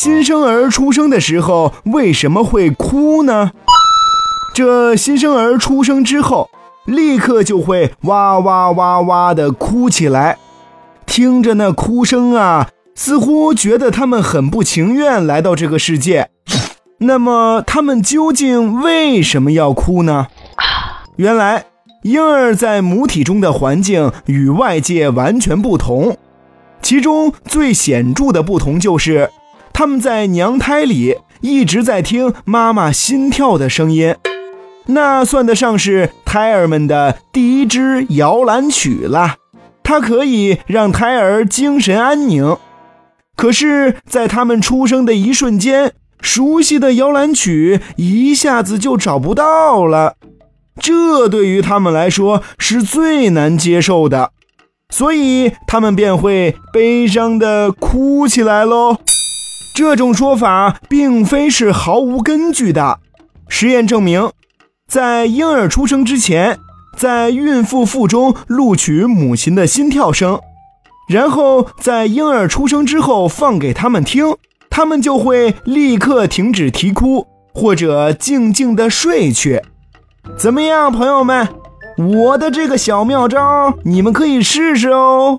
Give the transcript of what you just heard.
新生儿出生的时候为什么会哭呢？这新生儿出生之后，立刻就会哇哇哇哇的哭起来，听着那哭声啊，似乎觉得他们很不情愿来到这个世界。那么，他们究竟为什么要哭呢？原来，婴儿在母体中的环境与外界完全不同，其中最显著的不同就是。他们在娘胎里一直在听妈妈心跳的声音，那算得上是胎儿们的第一支摇篮曲了。它可以让胎儿精神安宁。可是，在他们出生的一瞬间，熟悉的摇篮曲一下子就找不到了，这对于他们来说是最难接受的，所以他们便会悲伤地哭起来喽。这种说法并非是毫无根据的。实验证明，在婴儿出生之前，在孕妇腹中录取母亲的心跳声，然后在婴儿出生之后放给他们听，他们就会立刻停止啼哭，或者静静的睡去。怎么样，朋友们？我的这个小妙招，你们可以试试哦。